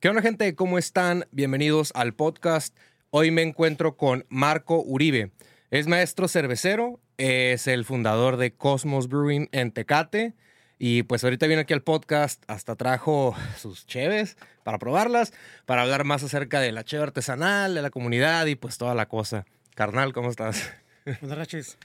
¿Qué onda gente? ¿Cómo están? Bienvenidos al podcast. Hoy me encuentro con Marco Uribe. Es maestro cervecero, es el fundador de Cosmos Brewing en Tecate y pues ahorita viene aquí al podcast, hasta trajo sus cheves para probarlas, para hablar más acerca de la cheve artesanal, de la comunidad y pues toda la cosa. Carnal, ¿cómo estás? Buenas noches.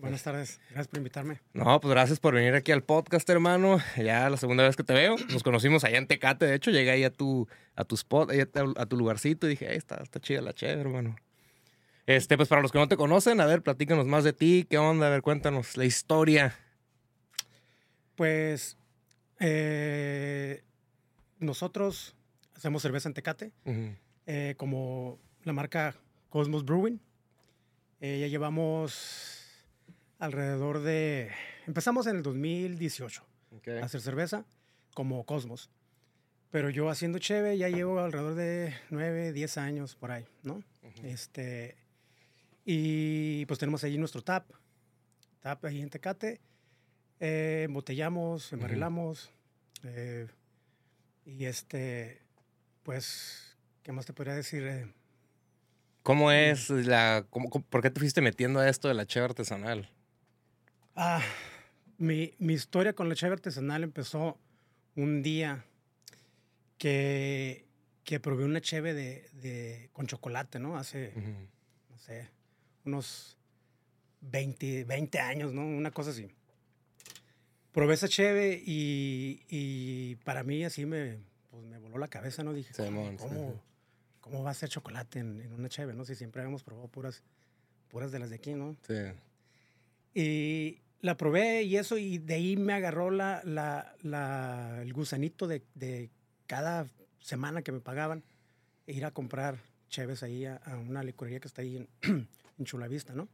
Buenas tardes. Gracias por invitarme. No, pues gracias por venir aquí al podcast, hermano. Ya la segunda vez que te veo. Nos conocimos allá en Tecate. De hecho, llegué ahí a tu, a tu spot, ahí a, tu, lugarcito y dije, ahí está, está chida la chévere, hermano. Este, pues para los que no te conocen, a ver, platícanos más de ti. ¿Qué onda? A ver, cuéntanos la historia. Pues eh, nosotros hacemos cerveza en Tecate, eh, como la marca Cosmos Brewing. Eh, ya llevamos alrededor de... Empezamos en el 2018 Ok. a hacer cerveza como Cosmos. Pero yo haciendo cheve ya llevo alrededor de 9, 10 años por ahí, ¿no? Este, y pues tenemos allí nuestro tap, tap ahí en Tecate. Eh, embotellamos, embarrilamos. eh, y este, pues, ¿qué más te podría decir? Eh, ¿Cómo es la... cómo- ¿Por qué te fuiste metiendo a esto de la cheve artesanal? Ah, mi, mi historia con la cheve artesanal empezó un día que, que probé una cheve de, de- con chocolate, ¿no? Hace, no sé, unos 20, 20 años, ¿no? Una cosa así. Probé esa cheve y, y para mí así me, pues me voló la cabeza, ¿no? Dije, Simón, ¿cómo, cómo, sí. cómo va a ser chocolate en, en una cheve, no? Si siempre habíamos probado puras, puras de las de aquí, ¿no? Sí. Y la probé y eso, y de ahí me agarró la, la, la- el gusanito de, de cada semana que me pagaban e ir a comprar cheves ahí a, a una licorería que está ahí en, en Chulavista, ¿no?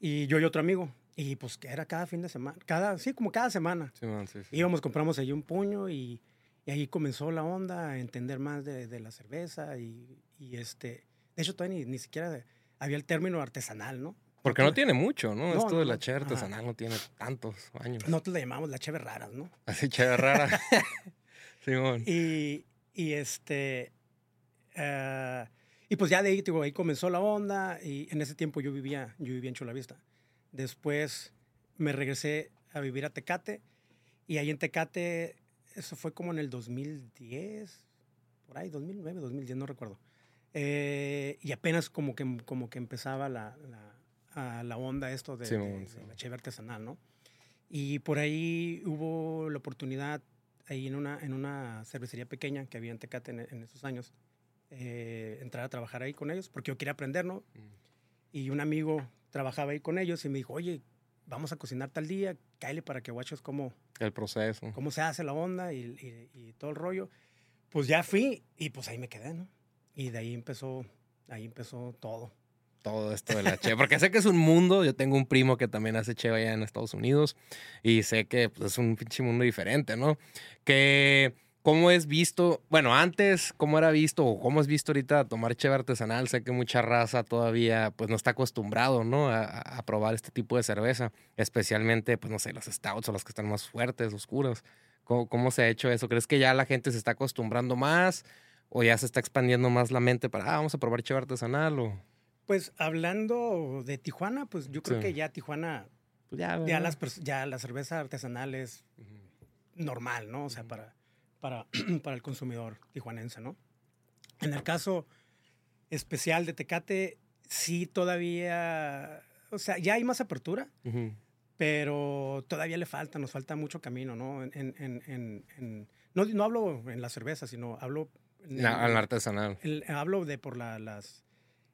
Y yo y otro amigo. Y pues que era cada fin de semana, cada, sí, como cada semana. Simón, sí, sí. Íbamos, compramos ahí un puño y, y ahí comenzó la onda a entender más de, de la cerveza y, y este, de hecho todavía ni, ni siquiera había el término artesanal, ¿no? Porque no tiene mucho, ¿no? No, Esto de la cheve artesanal no tiene tantos años. Nosotros le llamamos la cheve raras, ¿no? Así cheve rara. Simón. Y, y este. eh, y pues ya de ahí, digo, ahí comenzó la onda. Y en ese tiempo yo vivía, yo vivía en Chulavista. Después me regresé a vivir a Tecate. Y ahí en Tecate, eso fue como en el 2010, por ahí, 2009, 2010, no recuerdo. Eh, y apenas como que, como que empezaba la, la, a la onda esto de, Simón, de- de Simón. la cheve artesanal, ¿no? Y por ahí hubo la oportunidad, ahí en una, en una cervecería pequeña que había en Tecate en, en esos años, eh, entrar a trabajar ahí con ellos, porque yo quería aprender, ¿no? Y un amigo trabajaba ahí con ellos y me dijo, oye, vamos a cocinar tal día, cáele para que guaches cómo, El proceso. cómo se hace la onda y, y- y todo el rollo. Pues ya fui y pues ahí me quedé, ¿no? Y de ahí empezó, ahí empezó todo. Todo esto de la cheve. Porque sé que es un mundo. Yo tengo un primo que también hace cheve allá en Estados Unidos. Y sé que pues, es un pinche mundo diferente, ¿no? Que. ¿Cómo es visto? Bueno, antes, ¿cómo era visto o cómo es visto ahorita tomar cheve artesanal? Sé que mucha raza todavía pues no está acostumbrado, ¿no? A, a- probar este tipo de cerveza. Especialmente, pues no sé, las stouts o las que están más fuertes, oscuras. ¿Cómo, cómo se ha hecho eso? ¿Crees que ya la gente se está acostumbrando más? ¿O ya se está expandiendo más la mente para, ah, vamos a probar cheve artesanal? O, Pues hablando de Tijuana, pues yo creo Sí. que ya Tijuana, pues ya, las, ya la cerveza artesanal es normal, ¿no? O sea, para, para, para el consumidor tijuanense, ¿no? En el caso especial de Tecate, sí todavía, o sea, ya hay más apertura, pero todavía le falta, nos falta mucho camino, ¿no? En, en- en- en- no, no hablo en la cerveza, sino hablo... en La- el- artesanal. el- hablo de por la- las...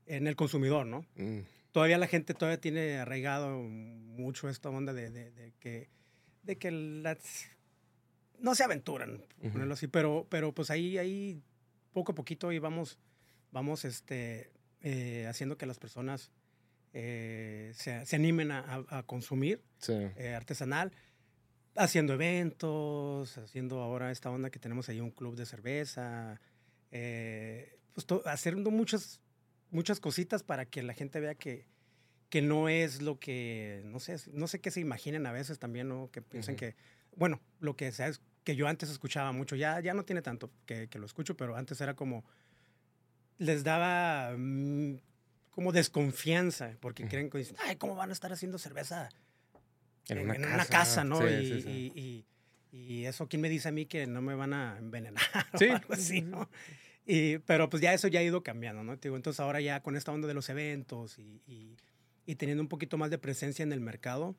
en el consumidor, ¿no? Mm. todavía la gente todavía tiene arraigado mucho esta onda de, de- de que, de que las, no se aventuran, ponerlo así, pero, pero pues ahí, ahí poco a poquito y vamos, vamos este, eh, haciendo que las personas eh, se, se animen a, consumir Sí. eh, artesanal, haciendo eventos, haciendo ahora esta onda que tenemos ahí un club de cerveza, pues haciendo muchas, muchas cositas para que la gente vea que, que no es lo que, no sé, no sé qué se imaginen a veces también, ¿no? Que piensen que, bueno, lo que se ha es- que yo antes escuchaba mucho. Ya, ya no tiene tanto que, que lo escucho, pero antes era como, les daba mm, como desconfianza, porque creen que dicen, ay, ¿cómo van a estar haciendo cerveza En en, una en una casa, casa, no? sí, y, sí, sí. y- y- y eso, ¿quién me dice a mí que no me van a envenenar Sí. o algo así, no? Y, pero pues ya eso ya ha ido cambiando, ¿no? Te digo, entonces ahora ya con esta onda de los eventos y, y- y teniendo un poquito más de presencia en el mercado,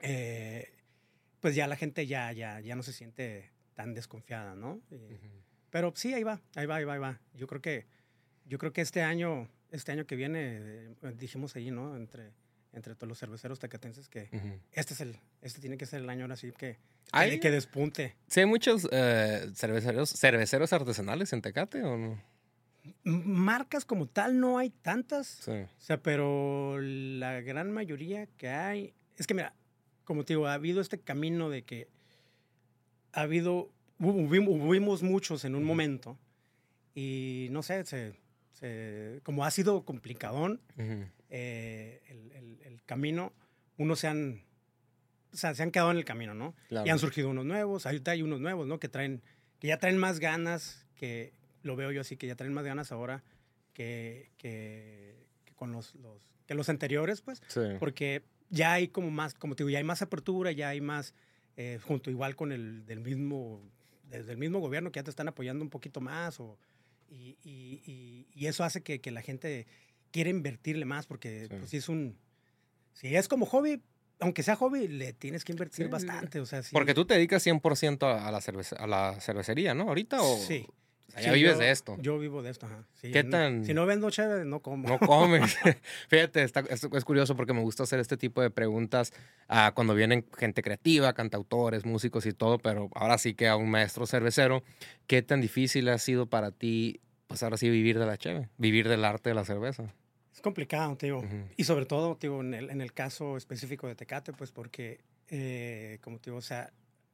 eh, pues ya la gente ya, ya, ya no se siente tan desconfiada, ¿no? Ujú. pero sí, ahí va, ahí va, ahí va, ahí va. Yo creo que, yo creo que este año, este año que viene, eh, dijimos ahí, ¿no? Entre, entre todos los cerveceros tecatenses que este es el, este tiene que ser el año ahora sí que, Hay- que, despunte. ¿Sí hay muchos eh, cerveceros, cerveceros artesanales en Tecate o no? Marcas como tal no hay tantas, Sí. o sea, pero la gran mayoría que hay, es que mira, como te digo, ha habido este camino de que ha habido, hubimos muchos en un momento y no sé, se, se- como ha sido complicadón Ujú. Eh, el, el- el camino, unos se han, o sea, se han quedado en el camino, ¿no? Claro. Y han surgido unos nuevos, ahorita hay unos nuevos, ¿no? Que traen, que ya traen más ganas, que lo veo yo así, que ya traen más ganas ahora que, que, que con los, los, que los anteriores, pues, Sí. porque ya hay como más, como te digo, ya hay más apertura, ya hay más, eh, junto igual con el del mismo, desde el mismo gobierno que ya te están apoyando un poquito más, o, y, y- y- y eso hace que, que la gente quiera invertirle más, porque Sí. pues, es un, si es como hobby, aunque sea hobby, le tienes que invertir sí, bastante, o sea, sí. Porque tú te dedicas 100% a, la cerveza, a la cervecería, ¿no? ¿Ahorita o...? Sí. o sea, ya vives yo- de esto. Yo vivo de esto, ajá. Sí, ¿Qué no- tan- Si no vendo chévere, no como. No comes. Fíjate, está- es, es curioso porque me gusta hacer este tipo de preguntas ah, cuando vienen gente creativa, cantautores, músicos y todo, pero ahora sí que a un maestro cervecero, ¿qué tan difícil ha sido para ti, pues ahora sí, vivir de la cheve, vivir del arte de la cerveza? Complicado, te digo. Ujú. Y sobre todo, te digo, en el, en el caso específico de Tecate, pues porque, eh, como te digo, o sea,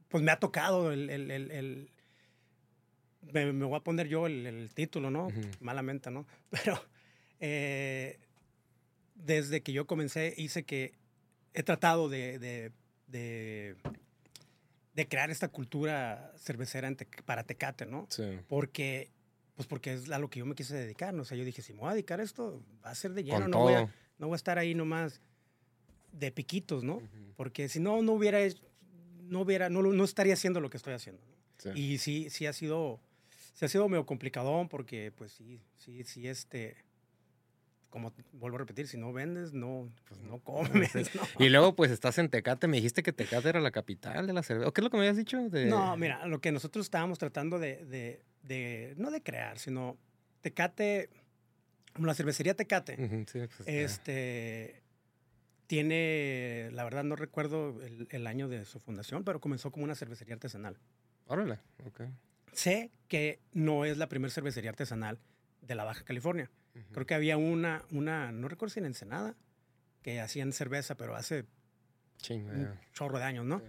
pues me ha tocado el... el- el- me, me voy a poner yo el, título, ¿no? Ujú. Malamente, ¿no? Pero eh, desde que yo comencé, hice que he tratado de, de, de, de crear esta cultura cervecera en Tec- para Tecate, ¿no? Sí. porque pues porque es a lo que yo me quise dedicar, ¿no? O sea, yo dije, si me voy a dedicar a esto, va a ser de lleno, no voy, a, no voy a estar ahí nomás de piquitos, ¿no? Ujú. Porque si no, no hubiera, no hubiera, no, no estaría haciendo lo que estoy haciendo. ¿no? Sí. Y sí, sí ha sido, sí ha sido medio complicadón porque, pues sí, sí, sí, este, como vuelvo a repetir, si no vendes, no, pues no comes, ¿no? Y luego, pues estás en Tecate. Me dijiste que Tecate era la capital de la cerveza. ¿O ¿Qué es lo que me habías dicho? De... No, mira, lo que nosotros estábamos tratando de, de- de- no de crear, sino Tecate, como la cervecería Tecate, sí, pues, este, tiene, la verdad no recuerdo el, el año de su fundación, pero comenzó como una cervecería artesanal. Órale, ok. Sé que no es la primera cervecería artesanal de la Baja California. Creo que había una, una, no recuerdo si en Ensenada, que hacían cerveza, pero hace un chorro de años, ¿no?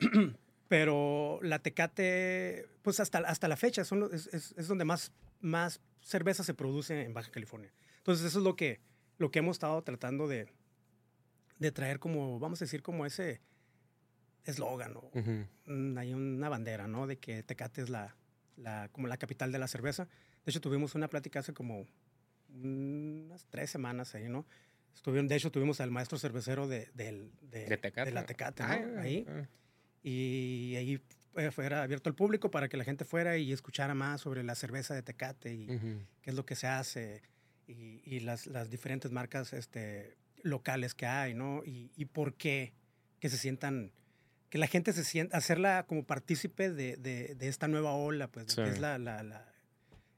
Sí. pero la Tecate, pues hasta, hasta la fecha son es, es- es donde más, más cerveza se produce en Baja California. Entonces eso es lo que, lo que hemos estado tratando de, de traer como, vamos a decir, como ese eslogan o Ujú. mm, hay una bandera, ¿no? De que Tecate es la, la, como la capital de la cerveza. De hecho, tuvimos una plática hace como unas tres semanas ahí, ¿no? Estuvieron, de hecho, tuvimos al maestro cervecero de, del- de, De Tecate. de la Tecate, ¿no? Ay, ahí. ay. Y ahí fue- fuera abierto al público para que la gente fuera y escuchara más sobre la cerveza de Tecate y Ujú. qué es lo que se hace y, y las, las diferentes marcas este, locales que hay, ¿no? Y, y por qué que se sientan, que la gente se sienta, hacerla como partícipe de, de- de esta nueva ola, pues, Sí. que es la, la- la,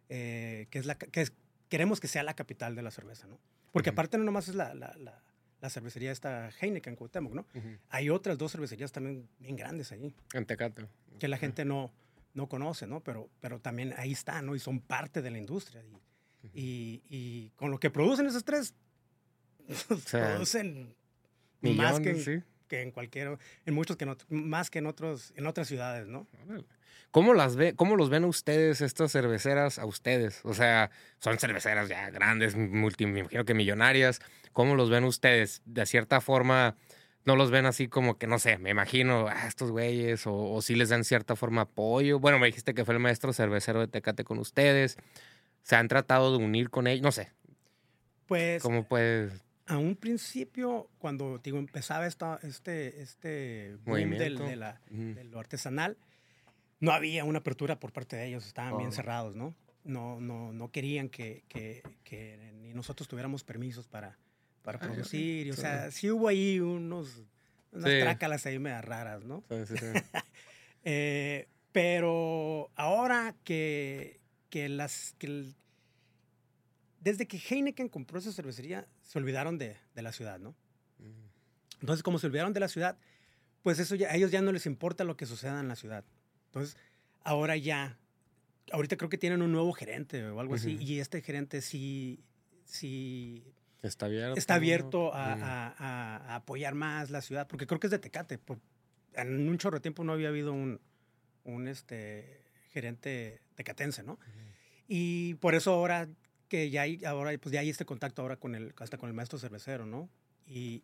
eh, que es la, que es- queremos que sea la capital de la cerveza, ¿no? Porque Ujú. aparte no nomás es la, la, la- la cervecería esta Heineken, Cuauhtémoc, ¿no? Ujú. Hay otras dos cervecerías también bien grandes ahí En Tecate. que la gente no, no conoce, ¿no? Pero, pero también ahí están, ¿no? Y son parte de la industria. Y, y, y con lo que producen esos tres, producen más que, Millones, sí. que en cualquier, en muchos que en ot- más que en otros, en otras ciudades, ¿no? ¿Cómo las ve, cómo los ven ustedes estas cerveceras a ustedes? O sea, son cerveceras ya grandes, multi, me imagino que millonarias. ¿Cómo los ven ustedes? De cierta forma, no los ven así como que, no sé, me imagino, a estos güeyes, o, si les dan cierta forma apoyo. Bueno, me dijiste que fue el maestro cervecero de Tecate con ustedes. ¿Se han tratado de unir con ellos? No sé. Pues. ¿Cómo puedes.? A un principio, cuando digo, empezaba esta, este, este boom del, de, la, lo artesanal, no había una apertura por parte de ellos, estaban bien cerrados, ¿no? No, no, no querían que, que, que ni nosotros tuviéramos permisos para, para producir. o sea, sí hubo ahí unos, unas trácalas ahí medio raras, ¿no? Sí, sí, eh, pero ahora que, que las... Que desde que Heineken compró esa cervecería, se olvidaron de, de la ciudad, ¿no? Mm. Entonces, como se olvidaron de la ciudad, pues eso ya, a ellos ya no les importa lo que suceda en la ciudad. Entonces, ahora ya, ahorita creo que tienen un nuevo gerente o algo así, y este gerente sí, sí Está abierto. Está abierto mm. a, apoyar más la ciudad, porque creo que es de Tecate. en un chorro de tiempo no había habido un, un este, gerente tecatense, ¿no? Y por eso ahora que ya hay, ahora, pues ya hay este contacto ahora con el, hasta con el maestro cervecero, ¿no? Y,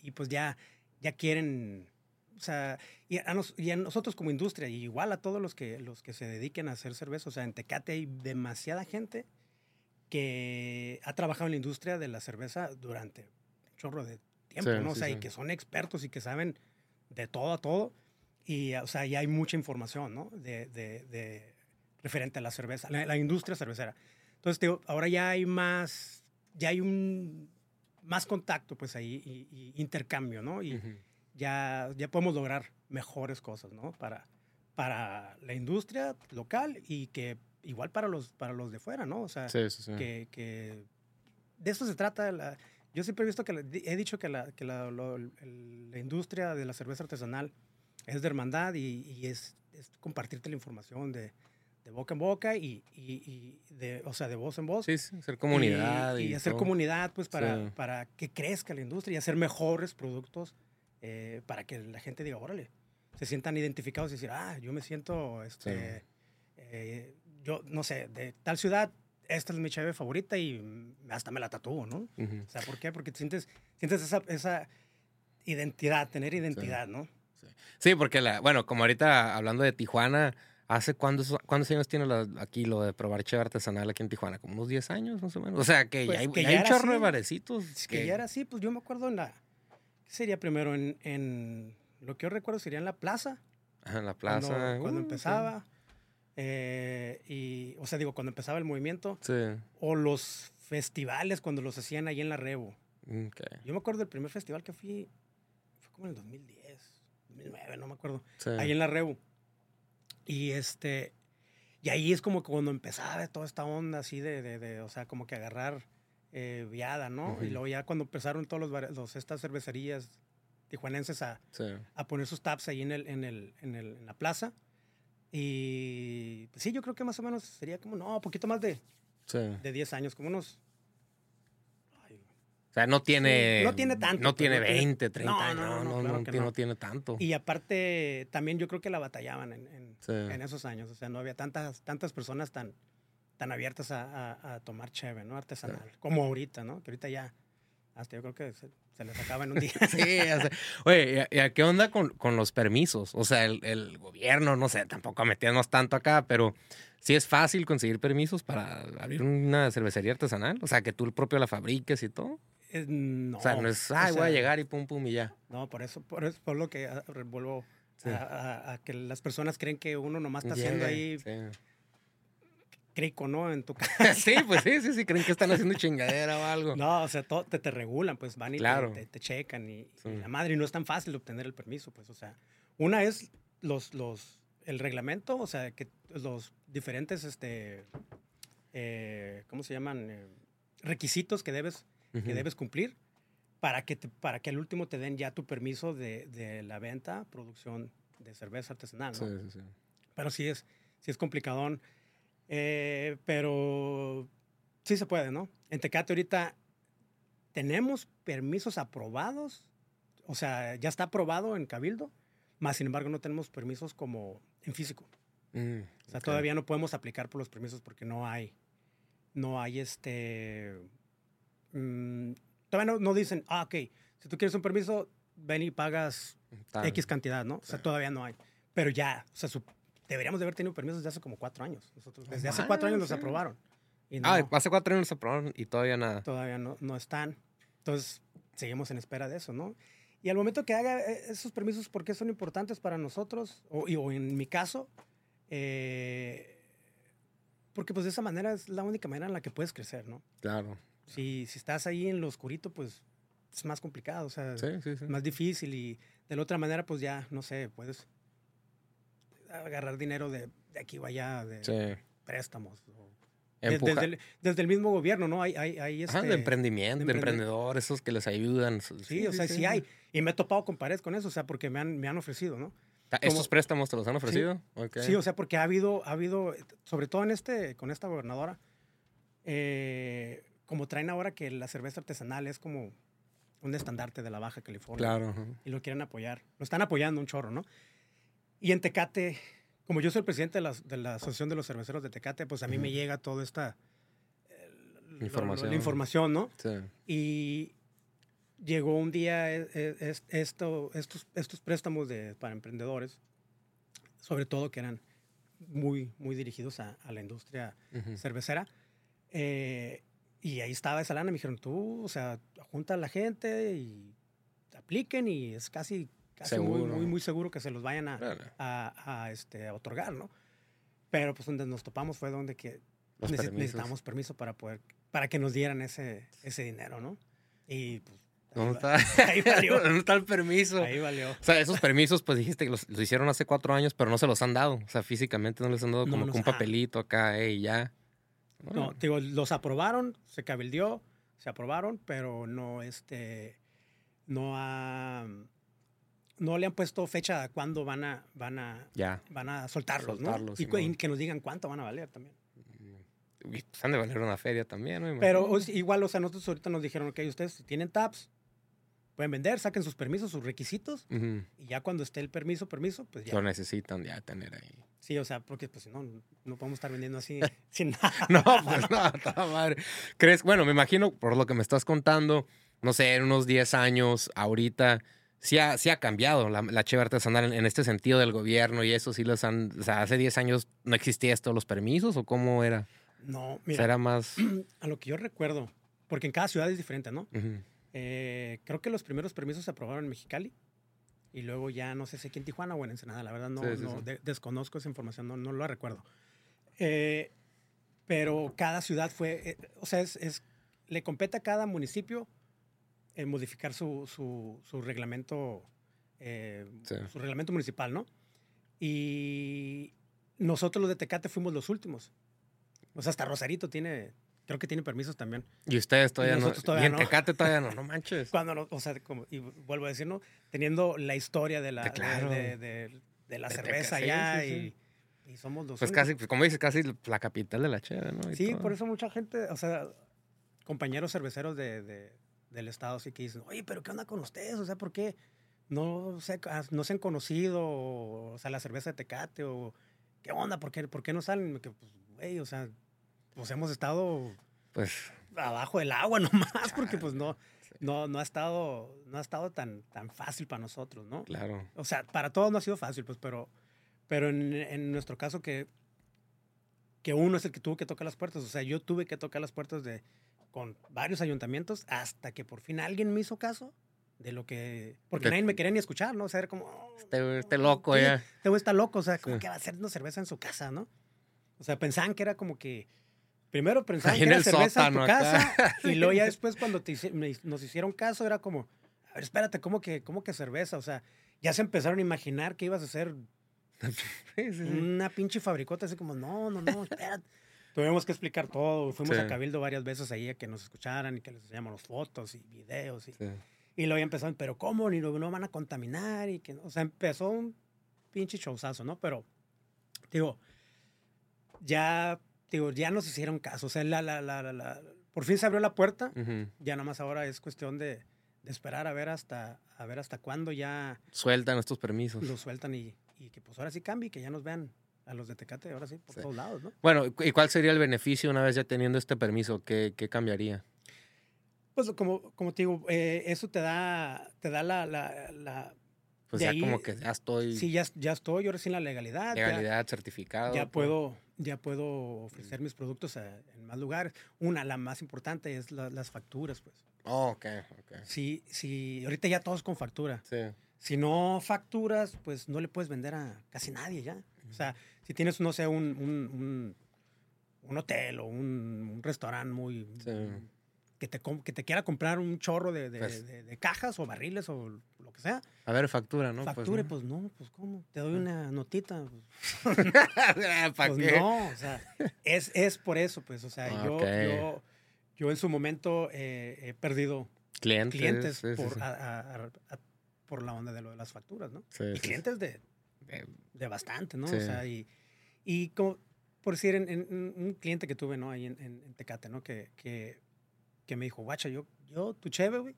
y, pues ya, ya quieren, o sea, y a, y a, nosotros como industria, y igual a todos los que, los que se dediquen a hacer cerveza, o sea, en Tecate hay demasiada gente que ha trabajado en la industria de la cerveza durante un chorro de tiempo, ¿no? o sea, y que son expertos y que saben de todo a todo. Y, o sea, ya hay mucha información, ¿no? De, de, referente a la cerveza, la, industria cervecera. Entonces, ahora ya hay más, ya hay un más contacto, pues ahí, y, intercambio, ¿no? Y ya, ya podemos lograr mejores cosas, ¿no? Para, para la industria local y que igual para los, para los de fuera, ¿no? O sea, Que, que, de eso se trata. La, yo siempre he visto que, he dicho que, la, que la, la, industria de la cerveza artesanal es de hermandad y, y es, es, compartirte la información de, de boca en boca y, y, de, o sea, de voz en voz. Sí, hacer comunidad. Y, hacer comunidad, pues, para, para que crezca la industria y hacer mejores productos eh, para que la gente diga, órale, se sientan identificados y decir, ah, yo me siento, este, eh, yo no sé, de tal ciudad, esta es mi chave favorita y hasta me la tatúo, ¿no? O sea, ¿por qué? Porque sientes, sientes esa, esa identidad, tener identidad, ¿no? Sí. porque, la, bueno, como ahorita hablando de Tijuana, ¿hace cuántos, cuántos años tiene aquí lo de probar cheve artesanal aquí en Tijuana? Como unos 10 años, más o menos. O sea, que ya pues hay, un chorro de barecitos. Que... que... ya era así, pues yo me acuerdo en la... ¿Qué sería primero? En, en lo que yo recuerdo sería en la plaza. Ajá, en la plaza. Cuando, uh, empezaba. Eh, y, o sea, digo, cuando empezaba el movimiento. O los festivales cuando los hacían ahí en la Rebo. Yo me acuerdo del primer festival que fui, fue como en el 2010, 2009, no me acuerdo. Ahí en la Rebo. Y este, y ahí es como cuando empezaba toda esta onda así de, de, o sea, como que agarrar eh, viada, ¿no? Y luego ya cuando empezaron todos los, estas cervecerías tijuanenses a, a poner sus taps ahí en, el, en, el, en, el, en la plaza y pues, sí, yo creo que más o menos sería como, no, un poquito más de, de 10 años, como unos... o sea, no tiene... no tiene tanto. No tiene 20, 30 años. No, no, no, no, tiene tanto. Y aparte, también yo creo que la batallaban en, en, esos años. O sea, no había tantas, tantas personas tan, tan abiertas a, a, tomar cheve, ¿no? Artesanal. Como ahorita, ¿no? Que ahorita ya, hasta yo creo que se les acaba en un día. sí, oye, ¿y a, qué onda con, con, los permisos? O sea, el, el, gobierno, no sé, tampoco meternos tanto acá, pero sí es fácil conseguir permisos para abrir una cervecería artesanal. O sea, que tú el propio la fabriques y todo. no. O sea, no es, ay, voy a llegar y pum, pum y ya. No, por eso, por eso, por lo que ah, vuelvo a, que las personas creen que uno nomás está haciendo ahí crico, ¿no? En tu casa. sí, pues sí, sí, sí, creen que están haciendo chingadera o algo. No, o sea, te, te regulan, pues van y te, te, checan y, la madre, y no es tan fácil obtener el permiso, pues, o sea, una es los, los, el reglamento, o sea, que los diferentes, este, eh, ¿cómo se llaman? Eh, requisitos que debes, que debes cumplir para que, para que al último te den ya tu permiso de, de la venta, producción de cerveza artesanal, ¿no? Sí, sí, sí. Pero sí es, sí es complicadón. Eh, pero sí se puede, ¿no? En Tecate ahorita tenemos permisos aprobados, o sea, ya está aprobado en Cabildo, más sin embargo no tenemos permisos como en físico. Mm, o sea, todavía no podemos aplicar por los permisos porque no hay, no hay este, mm, todavía no, no, dicen, ah, ok, si tú quieres un permiso, ven y pagas Tal. X cantidad, ¿no? O sea, todavía no hay. Pero ya, o sea, su- deberíamos de haber tenido permisos desde hace como cuatro años. Nosotros, desde hace cuatro años los aprobaron. Y no, Ah, hace cuatro años se aprobaron y todavía nada. todavía no, no están. Entonces, seguimos en espera de eso, ¿no? Y al momento que haga eh, esos permisos, ¿por qué son importantes para nosotros? O, y- o en mi caso, eh, porque pues de esa manera es la única manera en la que puedes crecer, ¿no? Claro. Si, si estás ahí en lo oscurito, pues es más complicado, o sea, Sí, sí, sí. más difícil y de la otra manera, pues ya, no sé, puedes agarrar dinero de, de aquí o allá, de Sí. préstamos. o- de- desde, el, desde el mismo gobierno, ¿no? Hay, hay, hay este, de emprendimiento, de de emprende- emprendedores, esos que les ayudan. Sí, o sea, sí, hay. Y me he topado con pared con eso, o sea, porque me han, me han ofrecido, ¿no? Ta- ¿Estos préstamos te los han ofrecido? Sí, o sea, porque ha habido, ha habido, sobre todo en este, con esta gobernadora, eh, como traen ahora que la cerveza artesanal es como un estandarte de la Baja California. Claro. y lo quieren apoyar. Lo están apoyando un chorro, ¿no? Y en Tecate, como yo soy el presidente de la, de la Asociación de los Cerveceros de Tecate, pues a mí me llega toda esta lo- Información. la información, ¿no? Sí. Y llegó un día es- esto, estos, estos préstamos de, para emprendedores, sobre todo que eran muy, muy dirigidos a, a la industria cervecera. eh, y ahí estaba esa lana. Me dijeron, tú, o sea, junta a la gente y apliquen y es casi, casi muy, muy, muy seguro que se los vayan a, a, a, este, a otorgar, ¿no? Pero pues donde nos topamos fue donde que permisos. necesitamos permiso para poder, para que nos dieran ese, ese dinero, ¿no? Y pues ahí, ¿Dónde está? ahí valió. ¿Dónde está el permiso? ahí valió. O sea, esos permisos, pues dijiste que los, los hicieron hace cuatro años, pero no se los han dado. O sea, físicamente no les han dado No como nos- un ah. papelito acá, eh, y ya. No, te digo, los aprobaron, se cabildió, se aprobaron, pero no, este, no ha, no le han puesto fecha a cuándo van a, van a, Ya. van a soltarlos, Soltarlos, ¿no? Y, que nos digan cuánto van a valer también. Y, pues, han de valer una feria también, ¿no? Pero o igual, o sea, nosotros ahorita nos dijeron, ok, ustedes si tienen tabs, pueden vender, saquen sus permisos, sus requisitos, y ya cuando esté el permiso, permiso, pues ya. Lo necesitan ya tener ahí. Sí, o sea, porque pues si no, no podemos estar vendiendo así sin nada. No, pues no, toda madre. ¿Crees? Bueno, me imagino, por lo que me estás contando, no sé, en unos 10 años, ahorita, sí ha, sí ha cambiado la, la cheve artesanal en, en este sentido del gobierno y eso sí les han. O sea, hace 10 años no existía esto, los permisos o cómo era. No, O sea, mira, era más. a lo que yo recuerdo, porque en cada ciudad es diferente, ¿no? Eh, creo que los primeros permisos se aprobaron en Mexicali y luego ya no sé si aquí en Tijuana o en Ensenada, la verdad no, Sí, sí, no- sí. de- desconozco esa información, no, no lo recuerdo. Eh, pero cada ciudad fue, eh, o sea, es, es- le compete a cada municipio eh, modificar su, su- su reglamento, eh, Sí. su reglamento municipal, ¿no? Y nosotros los de Tecate fuimos los últimos. O sea, hasta Rosarito tiene, creo que tiene permisos también. Y ustedes todavía no. nosotros todavía y en no. Tecate todavía no, no manches. Cuando, no- o sea, como, y vuelvo a decir, ¿no? Teniendo la historia de la, De- claro. de, de- de la cerveza allá sí, sí. Y, y somos los Pues únicos. casi, pues como dices, casi la capital de la cheve, ¿no? Y Sí, todo. por eso mucha gente, o sea, compañeros cerveceros de- del estado sí que dicen, oye, pero ¿qué onda con ustedes? O sea, ¿por qué no se, no se han conocido? O, sea, la cerveza de Tecate o ¿qué onda? ¿Por qué, por qué no salen? Que, pues, güey, o sea, pues hemos estado Pues abajo del agua nomás, porque pues no, no, no ha estado, no ha estado tan, tan fácil para nosotros, ¿no? claro. O sea, para todos no ha sido fácil, pues, pero, pero en, en nuestro caso que, que uno es el que tuvo que tocar las puertas. O sea, yo tuve que tocar las puertas de, con varios ayuntamientos hasta que por fin alguien me hizo caso de lo que... Porque Que- nadie me quería ni escuchar, ¿no? O sea, era como... "Oh, Este, este loco ya. Este güey está loco, o sea, como Sí. que va a hacer una cerveza en su casa, ¿no? O sea, pensaban que era como que... Primero pensaban Ahí que en era el cerveza en tu sótano casa acá. y luego ya después cuando te hice- me- nos hicieron caso era como, a ver, espérate, ¿cómo que, cómo que cerveza? O sea, ya se empezaron a imaginar que ibas a hacer una pinche fabricota así como, no, no, no, espérate. Tuvimos que explicar todo. Fuimos Sí. a Cabildo varias veces ahí a que nos escucharan y que les enseñamos fotos y videos. Y, Sí. y luego ya empezaron, pero ¿cómo? Ni no, van a contaminar. y que, O sea, empezó un pinche showzazo, ¿no? Pero, digo, ya, digo, ya nos hicieron caso. O sea, la, la, la, la- por fin se abrió la puerta. Ujú. Ya nada más ahora es cuestión de, de esperar a ver hasta, a ver hasta cuándo ya Sueltan estos permisos. lo sueltan y, y que pues ahora sí cambie, que ya nos vean a los de Tecate, ahora sí, por Sí. todos lados, ¿no? Bueno, ¿y cuál sería el beneficio una vez ya teniendo este permiso? ¿Qué, qué cambiaría? Pues como, como te digo, eh, eso te da, te da la, la, la Pues de ya ahí, como que ya estoy. sí, ya, ya estoy, sí en la legalidad. ya- legalidad, certificado. ya puedo, ya puedo ofrecer mis productos a- en más lugares. Una, la más importante es la- las facturas, pues. Oh, ok, ok. Si, si ahorita ya todos con factura. Sí. Si no facturas, pues no le puedes vender a casi nadie ya. O sea, si tienes, no sé, un, un, un- un hotel o un, restaurante muy... Sí. Que te, que te quiera comprar un chorro de, de- Pues- de- de cajas o barriles o lo que sea. A ver, factura, ¿no? Facture, no. pues no, pues ¿cómo? Te doy una notita. pues, ¿Para Pues qué? no, o sea, es, es por eso, pues, o sea, yo, Ok. yo, yo en su momento eh, he perdido Clientes. clientes sí, por, sí. a- a- a- por la onda de lo de las facturas, ¿no? Sí, y clientes de, de bastante, ¿no? Sí. O sea, y, y como, por decir, en, un cliente que tuve, ¿no? Ahí en, en- Tecate, ¿no? Que, que, que me dijo, guacha, yo, yo tu cheve, güey,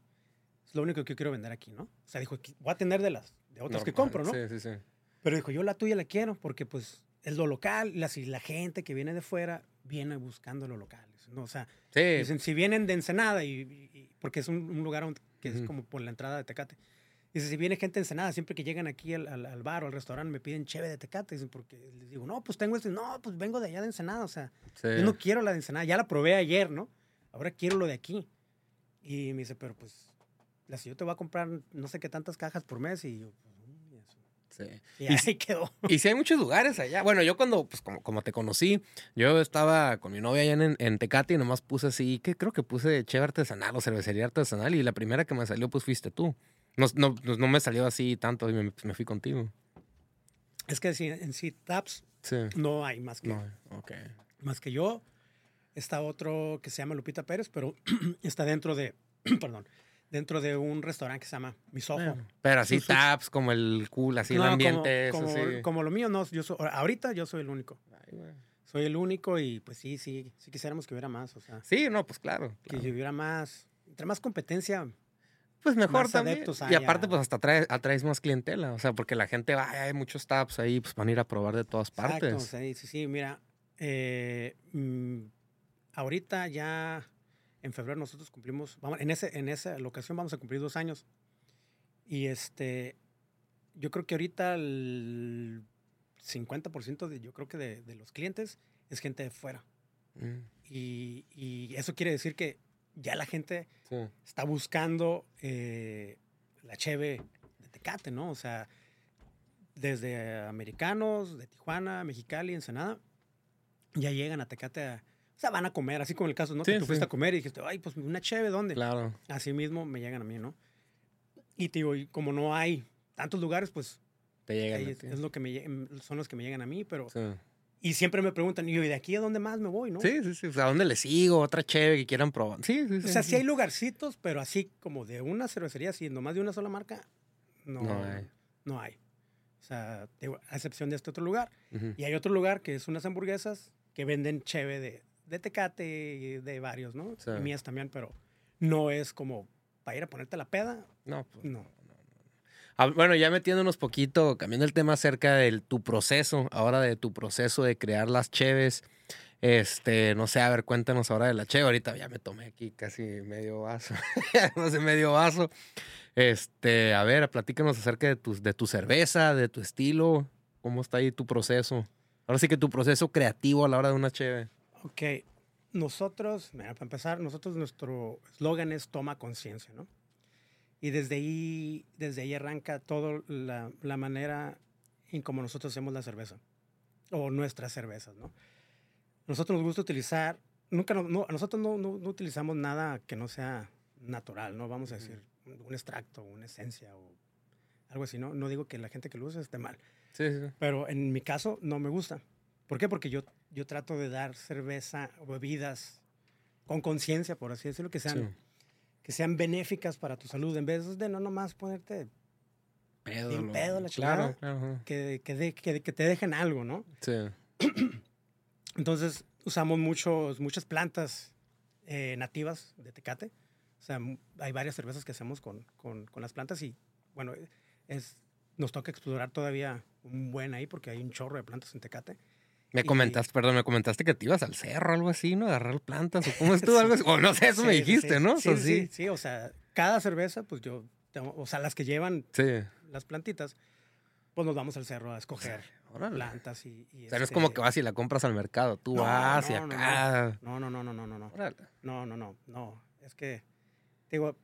es lo único que yo quiero vender aquí, ¿no? O sea, dijo, voy a tener de las de otras que compro, ¿no? Sí, sí, sí. Pero dijo, yo la tuya la quiero porque pues es lo local, la, si la gente que viene de fuera viene buscando lo local. ¿no? O sea, Sí, dicen, si vienen de Ensenada, y, porque es un, un lugar que es como por la entrada de Tecate. Dice, si viene gente Ensenada, siempre que llegan aquí al, al- al bar o al restaurante me piden cheve de Tecate. Dicen, porque les digo, no, pues tengo este, no, pues vengo de allá de Ensenada. O sea, sí. yo no quiero la de Ensenada, ya la probé ayer, ¿no? Ahora quiero lo de aquí. Y me dice, pero pues, la si yo te voy a comprar no sé qué tantas cajas por mes y yo, pues, y. Sí. Y Y ahí quedó. Y sí hay muchos lugares allá. Bueno, yo cuando, pues como, como te conocí, yo estaba con mi novia allá en, en Tecate y nomás puse así, que creo que puse cheve artesanal o cervecería artesanal y la primera que me salió pues fuiste tú. No, no, no no me salió así tanto y me, me fui contigo. Es que si en sí taps Sí. no hay más que, No, ok. más que yo. Está otro que se llama Lupita Pérez, pero está dentro de, perdón, dentro de un restaurante que se llama Misojo. Bueno, pero así Sus- taps, como el cool, así No, el ambiente, como, eso sí. como lo mío, no. Yo soy- ahorita yo soy el único. Ay. Soy el único y pues sí, sí, sí quisiéramos que hubiera más. O sea, Sí, no, pues claro. que claro. hubiera más, entre más competencia. Pues mejor más también. Y aparte, pues hasta atraes, atraes más clientela. O sea, porque la gente va, "Ay, hay muchos taps ahí, pues van a ir a probar de todas Exacto, partes. sí, sí, sí, mira, eh, mm, ahorita ya en febrero nosotros cumplimos, vamos, en, ese, en esa locación vamos a cumplir dos años. Y este, yo creo que ahorita el 50% de, yo creo que de, de los clientes es gente de fuera. Mm, Y, y eso quiere decir que ya la gente sí. está buscando eh, la cheve de Tecate, ¿no? O sea, desde americanos, de Tijuana, Mexicali, Ensenada, ya llegan a Tecate a... O sea, van a comer, así como el caso, ¿no? Sí, que tú sí. fuiste a comer y dijiste, ay, pues una cheve, ¿dónde? Claro. Así mismo me llegan a mí, ¿no? Y te digo, y como no hay tantos lugares, pues Te llegan. ahí es, lo que me, son los que me llegan a mí, pero... Y siempre me preguntan, y yo, ¿y de aquí a dónde más me voy, no? sí, sí, sí. O sea, ¿a dónde le sigo? Otra chévere que quieran probar. Sí, sí, sí. O sea, sí hay lugarcitos, pero así como de una cervecería, así, nomás de una sola marca, no, No hay. no hay. O sea, a excepción de este otro lugar. Ujú. Y hay otro lugar que es unas hamburguesas que venden cheve de, de tecate y de varios, ¿no? Sí. Y mías también, pero no es como para ir a ponerte la peda, No, pues. no. Bueno, ya metiéndonos poquito, cambiando el tema acerca de tu proceso, ahora de tu proceso de crear las cheves. Este, no sé, a ver, cuéntanos ahora de la cheve. Ahorita ya me tomé aquí casi medio vaso, no sé, medio vaso. Este, a ver, platícanos acerca de tu, de tu cerveza, de tu estilo, cómo está ahí tu proceso. Ahora sí que tu proceso creativo a la hora de una cheve. Ok, nosotros, mira, para empezar, nosotros nuestro eslogan es toma conciencia, ¿no? Y desde ahí, desde ahí arranca toda la, la manera en cómo nosotros hacemos la cerveza, o nuestras cervezas, ¿no? Nosotros nos gusta utilizar, nunca, no, no- nosotros no, no- utilizamos nada que no sea natural, ¿no? Vamos a decir, un extracto, una esencia o algo así, ¿no? No digo que la gente que lo usa esté mal, Sí, sí, pero en mi caso no me gusta. ¿Por qué? Porque yo, yo trato de dar cerveza o bebidas con conciencia, por así decirlo, que sean, Sí. Que sean benéficas para tu salud, en vez de no nomás ponerte, Pedo, pedo la Claro, chingada. claro. que, que, de- que, que te dejen algo, ¿no? Sí. Entonces usamos muchos, muchas plantas eh, nativas de Tecate. O sea, hay varias cervezas que hacemos con, con, con las plantas y, bueno, es, nos toca explorar todavía un buen ahí porque hay un chorro de plantas en Tecate. Me Y- comentaste, perdón, me comentaste que te ibas al cerro o algo así, ¿no? Agarrar plantas o cómo estuvo algo así. O no sé, eso me Sí, sí, dijiste, sí. ¿no? O Sí, sea, sí, sí, sí, o sea, cada cerveza, pues yo, tengo- o sea, las que llevan Sí. las plantitas, pues nos vamos al cerro a escoger Órale. plantas y... y O sea, no es este, como que vas y la compras al mercado. Tú No, vas y no, no, acá. No, no, no, no, no, no, no. Órale. No, no, no, no. Es que, digo,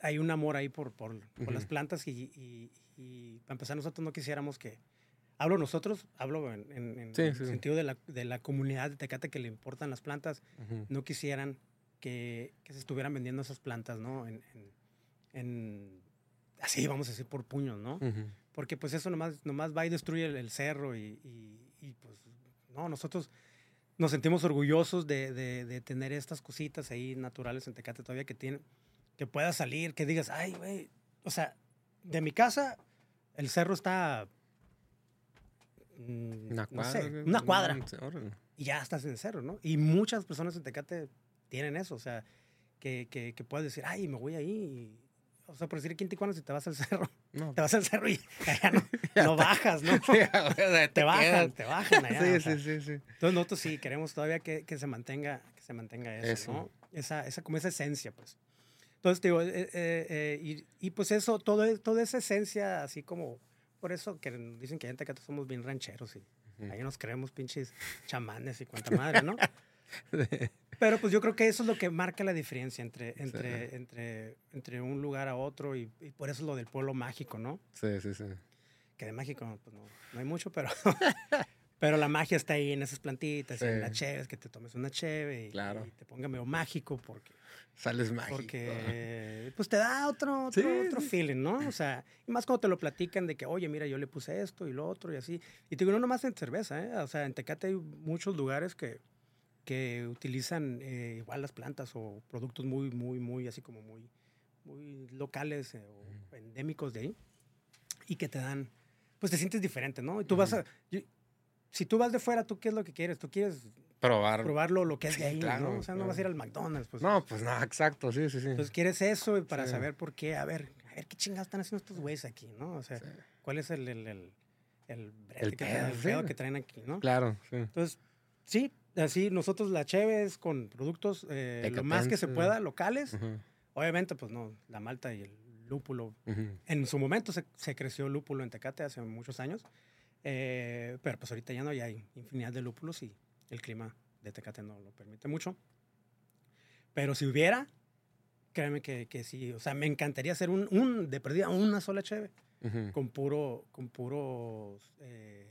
hay un amor ahí por, por, por las plantas y, y- y para empezar nosotros no quisiéramos que... Hablo nosotros, hablo en, en- en Sí, el sí, sí. sentido de la, de la comunidad de Tecate que le importan las plantas, no quisieran que, que se estuvieran vendiendo esas plantas, ¿no? En, así, vamos a decir, por puños, ¿no? Porque pues eso nomás, nomás va y destruye el, el cerro y, y- y, pues no, nosotros nos sentimos orgullosos de, de- de tener estas cositas ahí naturales en Tecate todavía que tienen, que puedas salir, que digas, ay, güey, o sea, de mi casa el cerro está, mm, Una no cuadra. sé, güey. una cuadra y ya estás en el cerro, ¿no? Y muchas personas en Tecate tienen eso, o sea, que, que, que puedes decir, ay, me voy ahí. o sea, por decir aquí en Tijuana, si te vas al cerro, No. te vas al cerro y allá no, no bajas, ¿no? Sí, o sea, Te bajan, quedas. te bajan allá. o Sí, sea. sí, sí, sí. Entonces nosotros sí queremos todavía que, que se mantenga, que se mantenga eso, Eso. ¿no? Esa, esa, como esa esencia, pues. Entonces, te digo, eh, eh, eh, y, y pues eso, todo, toda esa esencia, así como, por eso que dicen que en Tecate somos bien rancheros y ahí nos creemos pinches chamanes y cuanta madre, ¿no? Pero pues yo creo que eso es lo que marca la diferencia entre, entre, entre, entre un lugar a otro y, y por eso es lo del pueblo mágico, ¿no? Sí, sí, sí. Que de mágico pues no, no hay mucho, pero, pero la magia está ahí en esas plantitas, y en Sí. las cheves, que te tomes una cheve y, Claro. y te ponga medio mágico porque, Sales mágico. porque pues te da otro, otro, Sí, otro sí. feeling, ¿no? O sea, y más cuando te lo platican de que, oye, mira, yo le puse esto y lo otro y así. Y te digo, no nomás en cerveza, ¿eh? O sea, en Tecate hay muchos lugares que, que utilizan eh, igual las plantas o productos muy, muy, muy, así como muy, muy locales eh, o endémicos de ahí y que te dan, pues te sientes diferente, ¿no? Y tú vas a, yo- si tú vas de fuera, ¿tú qué es lo que quieres? Tú quieres Probar. probarlo lo que es de ahí, claro, ¿no? O sea, no vas a ir al McDonald's, pues. No, pues no, exacto, sí, sí, sí. Entonces quieres eso y para Sí. saber por qué, a ver, a ver qué chingados están haciendo estos güeyes aquí, ¿no? O sea, Sí. cuál es el, el, el, el El que, pedo, traen- que traen aquí, ¿no? Claro, sí. Entonces, sí, así nosotros la Cheves con productos eh, lo más que se pueda, locales. Ujú, Obviamente, pues no, la malta y el lúpulo. ujú. En su momento se, se creció lúpulo en Tecate hace muchos años, eh, pero pues ahorita ya no, ya hay infinidad de lúpulos y el clima de Tecate no lo permite mucho. Pero si hubiera, créeme que, que sí, o sea, me encantaría hacer un, un de perdida, una sola cheve Ujú. con puro, con puros eh,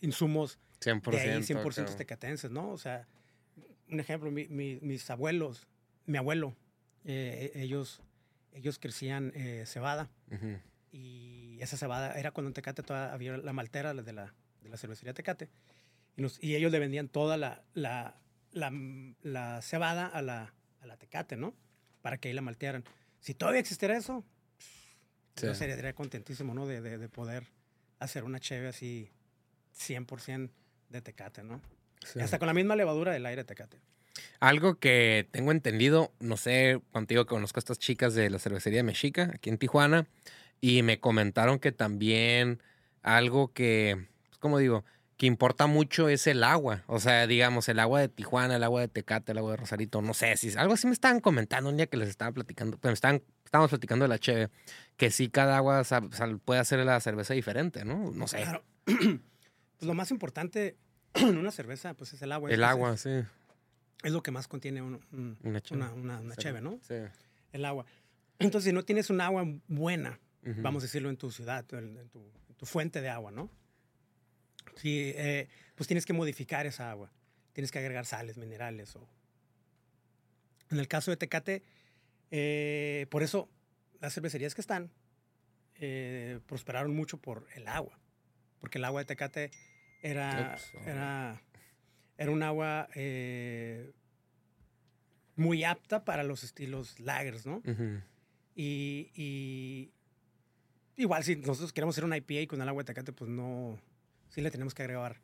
insumos 100%. de ahí 100% creo. tecatenses, ¿no? O sea, un ejemplo, mi- mi- mis abuelos, mi abuelo, eh, ellos, ellos crecían eh, cebada Ujú. y esa cebada era cuando en Tecate todavía había la maltera de la, de la cervecería Tecate y, nos- y ellos le vendían toda la, la, la, la cebada a la, a la Tecate, ¿no? Para que ahí la maltearan. Si todavía existiera eso, yo Sí. sería, sería contentísimo, ¿no? De, de- de poder hacer una cheve así 100% de Tecate, ¿no? Sí. Hasta con la misma levadura del aire Tecate. Algo que tengo entendido, no sé, contigo conozco a estas chicas de la cervecería Mexica, aquí en Tijuana, y me comentaron que también algo que, pues, como digo, que importa mucho es el agua. O sea, digamos, el agua de Tijuana, el agua de Tecate, el agua de Rosarito, no sé, si algo así me estaban comentando un día que les estaba platicando, pues me estaban, estábamos platicando de la cheve, que sí cada agua sal- puede hacer la cerveza diferente, ¿no? No sé. Claro. pues lo más importante en una cerveza, pues es el agua. El Es- agua, sí. Es lo que más contiene un- un- Una cheve. una, una, una Sí. cheve, ¿no? Sí. El agua. Entonces, si no tienes un agua buena, Vamos a decirlo en tu ciudad, en, tu, en tu fuente de agua, ¿no? Sí, eh, pues tienes que modificar esa agua. Tienes que agregar sales, minerales. O... En el caso de Tecate, eh, por eso las cervecerías que están eh, prosperaron mucho por el agua. Porque el agua de Tecate era, era, era un agua muy apta para los estilos lagers, ¿no? Y igual si nosotros queremos hacer una IPA con el agua de Tecate, pues no, sí le tenemos que agregar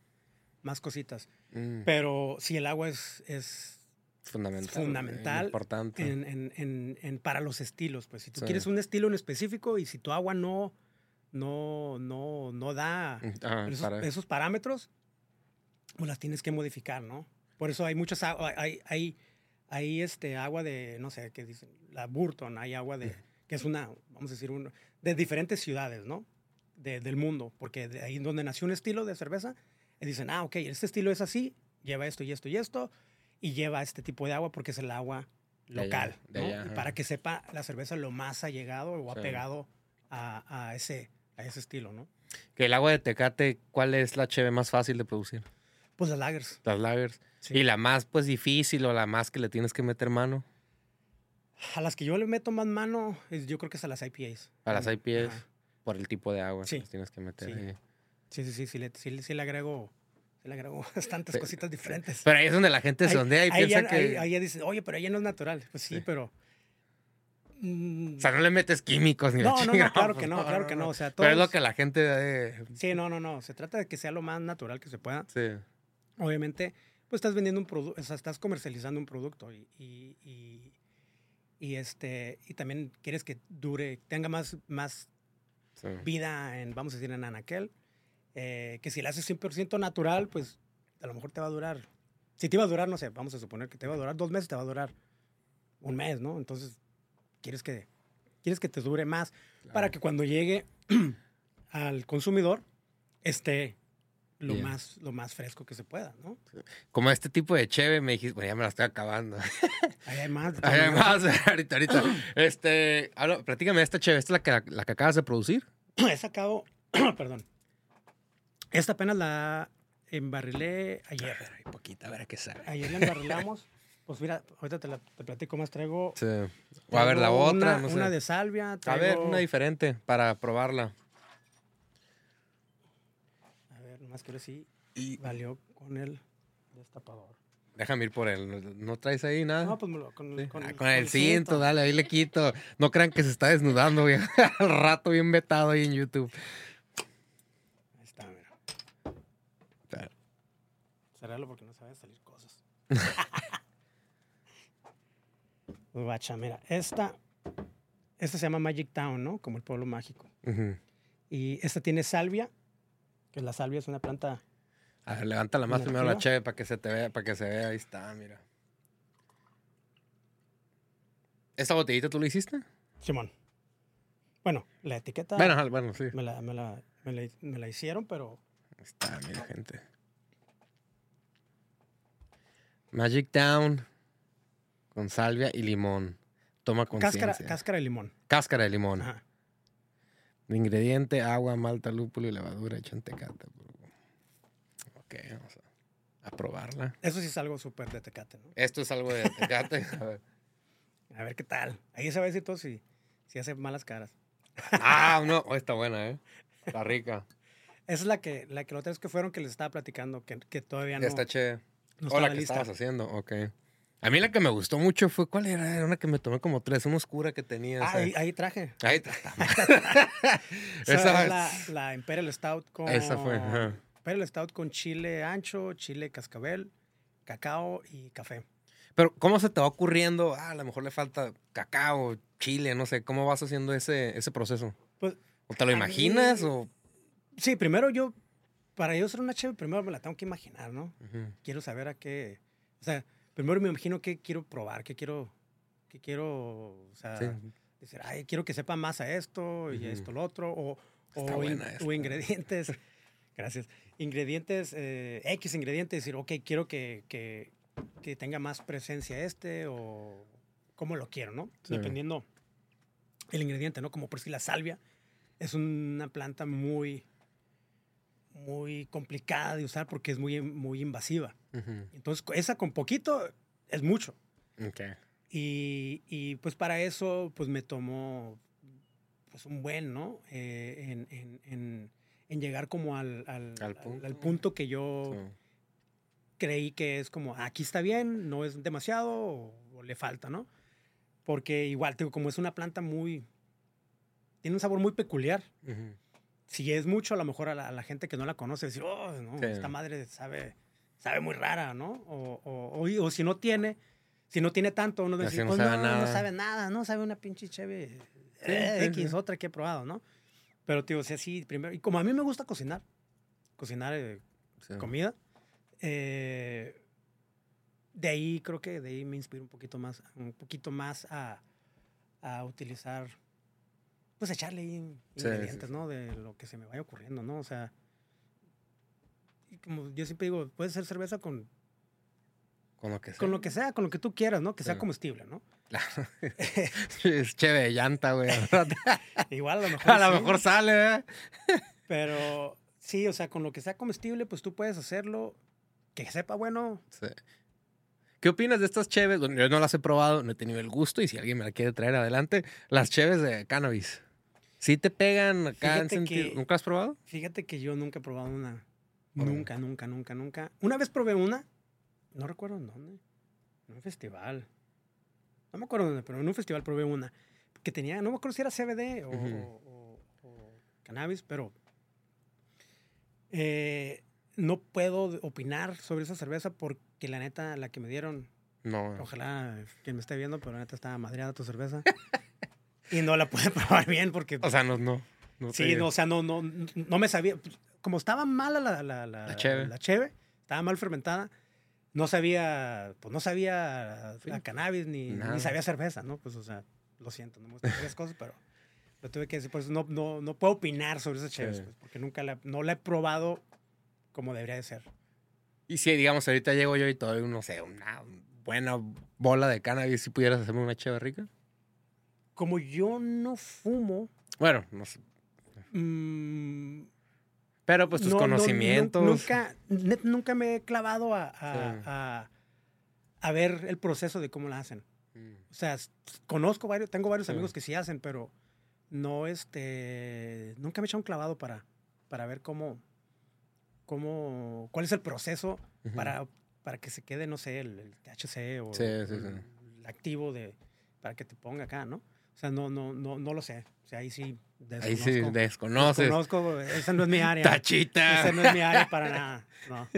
más cositas. Mm. Pero si el agua es, es Fundamental. fundamental Importante. en, en- en- en- para los estilos, pues si tú Sí. quieres un estilo en específico y si tu agua no, no, no, no da Ah, esos, para- esos parámetros, pues las tienes que modificar, ¿no? Por eso hay muchas hay, hay, hay este agua de, no sé, qué dicen, la Burton, hay agua de, que es una, vamos a decir, uno, de diferentes ciudades, ¿no? De- del mundo, porque de ahí donde nació un estilo de cerveza, y dicen, ah, ok, este estilo es así, lleva esto y esto y esto, y lleva este tipo de agua porque es el agua De allá, local, de ¿no? allá, Y ajá. para que sepa la cerveza lo más ha llegado o ha Sí. pegado a, a ese, a ese estilo, ¿no? Que el agua de Tecate, ¿cuál es la cheve más fácil de producir? Pues las lagers. Las lagers. Sí. Y la más, pues, difícil o la más que le tienes que meter mano. A las que yo le meto más mano, yo creo que es a las IPAs. A las IPAs. ajá. Por el tipo de agua Sí. que tienes que meter. Sí. ahí. Sí, sí, sí, sí, le, sí, sí le agrego, le agrego bastantes cositas diferentes. Pero ahí es donde la gente se Ahí- ondea y ahí piensa ya- que. Ahí, ahí ya dice, oye, pero ella no es natural. Pues sí, Sí. pero... mm, O sea, no le metes químicos ni la No, no, no, chingada, claro pues, que no, claro que no. O sea, Pero es lo todos- que la gente. eh, Sí, no, no, no. Se trata de que sea lo más natural que se pueda. sí. Obviamente, pues estás vendiendo un producto, o sea, estás comercializando un producto y, y, y- y, este, y también quieres que dure, tenga más, más sí. vida en, vamos a decir, en anaquel. eh, que si la haces 100% natural, pues a lo mejor te va a durar. Si te iba a durar, no sé, vamos a suponer que te va a durar dos meses, te va a durar un mes, ¿no? Entonces, quieres que, quieres que te dure más para que cuando llegue al consumidor esté lo, Bien. más, lo más fresco que se pueda, ¿no? Como este tipo de cheve, me dijiste, bueno, ya me la estoy acabando. Ahí hay más. de Ay, todas maneras. Además, ahorita, ahorita. Este, habla, platícame esta cheve. ¿Esta es la que, la que acabas de producir? He sacado, perdón. Esta apenas la embarrilé ayer. Ay, poquita, a ver a qué sabe. Ayer la embarrilamos. Pues mira, ahorita te, la, te platico más. Traigo. Sí. O a ver, la otra, Una, no sé. una de salvia. A Traigo, ver, una diferente para probarla. Nomás quiero sí. Y Valió con el destapador. déjame ir por él. ¿No traes ahí nada? No, pues con, Sí. con, Ah, con el cinto, dale, ahí le quito. No crean que se está desnudando, güey. Al rato bien vetado ahí en YouTube. Ahí está, mira. Cerrarlo porque no saben salir cosas. Guacha, mira, esta, esta se llama Magic Town, ¿no? Como el pueblo mágico. Y esta tiene salvia, que la salvia es una planta. A ver, levántala más ¿Una primero la cheve para que se te vea, para que se vea. Ahí está, mira. ¿Esta botellita tú la hiciste? Simón. Bueno, la etiqueta Bueno, bueno, sí. me, la, me, la, me, la, me la hicieron, pero Ahí está, mira, gente. Magic Town con salvia y limón. Toma conciencia. cáscara, cáscara de limón. Cáscara de limón. Ajá. Ingrediente, agua, malta, lúpulo y levadura hecha en tecate. Ok, vamos a, a probarla. Eso sí es algo súper de tecate, ¿no? Esto es algo de tecate. A ver. A ver qué tal. Ahí se va a decir todo si, si hace malas caras. Ah, no, oh, está buena, ¿eh? Está rica. Esa es la que, la que la otra vez que fueron que les estaba platicando, que, que todavía no, Está chévere. no o estaba la que lista. estabas haciendo, ok. A mí la que me gustó mucho fue, ¿cuál era? Era una que me tomé como tres, una oscura que tenía. Ah, ahí, ahí traje. Ahí está. Esa es la, la Imperial Stout con... Esa fue, ajá. Imperial Stout con chile ancho, chile cascabel, cacao y café. Pero, ¿cómo se te va ocurriendo? Ah, a lo mejor le falta cacao, chile, no sé. ¿Cómo vas haciendo ese, ese proceso? Pues, ¿O te lo imaginas? mí- O... Sí, primero yo, para yo ser una chévere, primero me la tengo que imaginar, ¿no? Ujú. Quiero saber a qué, o sea, primero me imagino qué quiero probar, qué quiero, qué quiero, o sea, Sí. decir, ay, quiero que sepa más a esto y Ujú. esto, lo otro, o, o, in- ingredientes, gracias, ingredientes, eh, X ingredientes, decir, ok, quiero que, que, que tenga más presencia este, o cómo lo quiero, ¿no? Sí. Dependiendo el ingrediente, ¿no? Como por si la salvia es una planta muy, muy complicada de usar porque es muy, muy invasiva. Ujú. Entonces, esa con poquito es mucho. Ok. Y, y, pues para eso, pues me tomó pues un buen, ¿no? Eh, en, en- en- en llegar como al, al, Al punto. al punto que yo Sí. creí que es como, aquí está bien, no es demasiado o, o le falta, ¿no? Porque igual, digo, como es una planta muy... Tiene un sabor muy peculiar. Ujú. Si es mucho, a lo mejor a la, a la gente que no la conoce, decir, oh, no, Sí. esta madre sabe, sabe muy rara, ¿no? O, o, o- o si no tiene, si no tiene tanto, uno dice, no pues sabe no, nada". no sabe nada, no sabe una pinche cheve Sí, eh, X, otra que he probado, ¿no? Pero, tío, o sea, sí, primero, y como a mí me gusta cocinar, cocinar eh, Sí. comida, eh, de ahí creo que de ahí me inspiro un poquito más, un poquito más a, a utilizar, pues echarle ahí ingredientes, sí. ¿no? De lo que se me vaya ocurriendo, ¿no? O sea, como yo siempre digo, puede ser cerveza con, Con lo que sea. con lo que sea, con lo que tú quieras, ¿no? Que sea Sí. comestible, ¿no? Claro. es chévere de llanta, güey. Igual a lo mejor. A lo sí, mejor sale, ¿eh? Pero sí, o sea, con lo que sea comestible, pues tú puedes hacerlo que sepa bueno. Sí. ¿Qué opinas de estas cheves? Bueno, yo no las he probado, no he tenido el gusto y si alguien me la quiere traer adelante, las cheves de cannabis. ¿Sí te pegan acá en sentido? que- ¿Nunca has probado? Fíjate que yo nunca he probado una. Nunca, nunca, nunca, nunca. Una vez probé una, no recuerdo en dónde. En un festival. No me acuerdo dónde, pero en un festival probé una. Que tenía, no me acuerdo si era CBD o, o- o- o cannabis, pero. eh, no puedo opinar sobre esa cerveza porque la neta, la que me dieron, No. ojalá que me esté viendo, pero la neta estaba madreada tu cerveza. y no la pude probar bien porque O sea, no, no. no Sí, no, o sea, no, no, no me sabía. Como estaba mala la, la, la, La cheve. la cheve, estaba mal fermentada, no sabía, pues no sabía Sí. a cannabis ni, ni sabía cerveza, ¿no? Pues, o sea, lo siento, no me gustan varias cosas, pero lo tuve que decir, pues no, no, no puedo opinar sobre esa cheve, Sí. pues, porque nunca la, no la he probado como debería de ser. Y si, digamos, ahorita llego yo y te doy, no sé, una buena bola de cannabis, si pudieras hacerme una cheve rica. Como yo no fumo, Bueno, no sé. mm, Pero pues tus no- no- nu- conocimientos. nunca, net- nunca me he clavado a, a- Sí. a- a ver el proceso de cómo la hacen. Mm. O sea, conozco varios, tengo varios Sí. amigos que sí hacen, pero no, este, nunca me he echado un clavado para, para ver cómo, cómo, cuál es el proceso para, para que se quede, no sé, el, el THC o Sí, el, el activo de, para que te ponga acá, ¿no? O sea, no, no, no, no lo sé. O sea, ahí sí Ahí sí desconozco. desconoces. Desconozco, esa no es mi área. Tachita. Esa no es mi área para nada. No.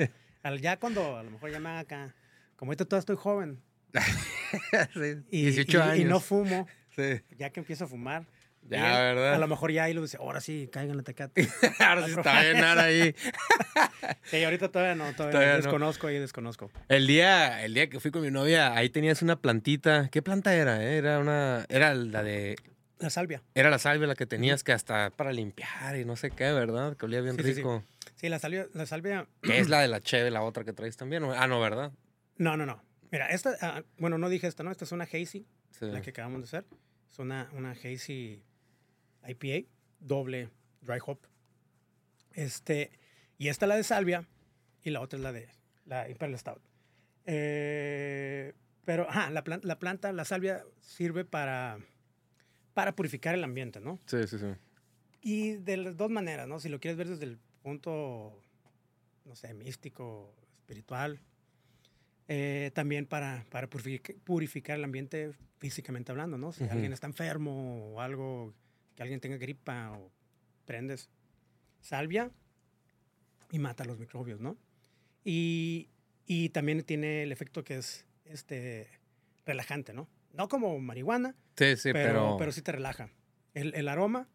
Al- Ya cuando a lo mejor ya me haga acá. Como ahorita todavía estoy joven Sí, y, 18 y- años. y no fumo, Sí. ya que empiezo a fumar. Ya, ¿verdad? A lo mejor ya ahí lo dice, ahora sí, caigan la tecate. Ahora sí está bien nada ahí. Sí, ahorita todavía no, todavía, Todavía no. desconozco ahí, desconozco. El día, el día que fui con mi novia, ahí tenías una plantita. ¿Qué planta era? eh? Era una, era la de, La salvia. era la salvia la que tenías que hasta para limpiar y no sé qué, ¿verdad? Que olía bien Sí, sí, sí. rico. Sí, la salvia, la salvia. Que es la de la cheve, la otra que traes también. Ah, no, ¿verdad? No, no, no. Mira, esta, ah, bueno, no dije esta, ¿no? Esta es una hazy, Sí. la que acabamos de hacer. Es una, una hazy IPA, doble dry hop. Este, y esta es la de salvia y la otra es la de la Imperial Stout. Eh, pero, ajá, la, plan- la planta, la salvia sirve para, para purificar el ambiente, ¿no? Sí, sí, sí. Y de las dos maneras, ¿no? Si lo quieres ver desde el punto, no sé, místico, espiritual, eh, también para, para purific- purificar el ambiente físicamente hablando, ¿no? Si alguien está enfermo o algo, que alguien tenga gripa o prendes salvia y mata los microbios, ¿no? Y, y también tiene el efecto que es este, relajante, ¿no? No como marihuana, Sí, sí, pero, pero. pero sí te relaja. El, el aroma.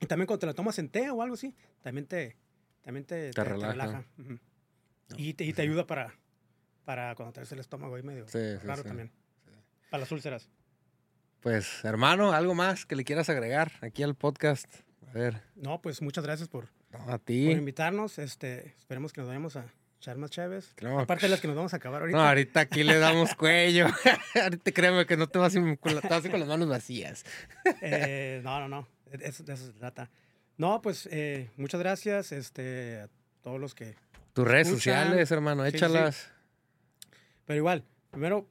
Y también cuando te la tomas en té o algo así, también te, también te, Te relaja. Ujú. No, y, te, y te ayuda para, para cuando traes el estómago ahí medio Sí, sí, raro sí. también. Para las úlceras. Pues, hermano, algo más que le quieras agregar aquí al podcast. A ver, No, pues muchas gracias por, no, a por ti. invitarnos. Este, esperemos que nos vayamos a echar más chaves. No, Aparte de las que nos vamos a acabar ahorita. No, ahorita aquí le damos cuello. ahorita créeme que no te vas ir con, la- te vas a ir con las manos vacías. Eh, no, no, no. De eso, de eso se trata. No, pues eh, muchas gracias este, a todos los que Tus redes Escuchan. sociales, hermano, Sí, sí, sí. échalas. Pero igual, primero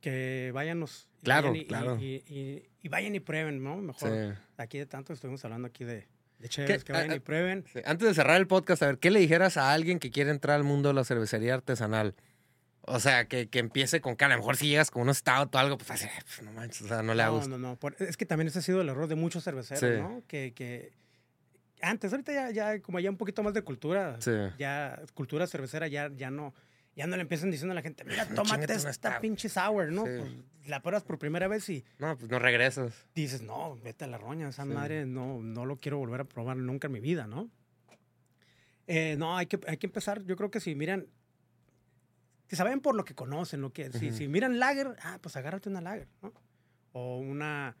que váyanos. y Claro, vayan y, claro. Y, vayan y prueben, ¿no? Mejor. Sí. Aquí de tanto estuvimos hablando aquí de, de chéveres, que vayan Ah, y prueben. Sí. Antes de cerrar el podcast, a ver, ¿qué le dijeras a alguien que quiere entrar al mundo de la cervecería artesanal? O sea, que, que empiece con que a lo mejor si llegas con un stout o algo, pues así, pues, no manches, o sea, no le No, gusta. no, no. por- es que también ese ha sido el error de muchos cerveceros, Sí. ¿no? Que, que antes, ahorita ya, ya, como ya un poquito más de cultura, Sí. ya cultura cervecera, ya, ya no. Ya no le empiezan diciendo a la gente, mira, tómate esta stout". pinche sour, ¿no? Sí. Pues, la pruebas por primera vez y No, pues no regresas. dices, no, vete a la roña, esa Sí. madre no, no lo quiero volver a probar nunca en mi vida, ¿no? Eh, no, hay que, hay que empezar. Yo creo que si miran, que saben por lo que conocen, lo que, si, si miran lager, ah, pues agárrate una lager, ¿no? O una,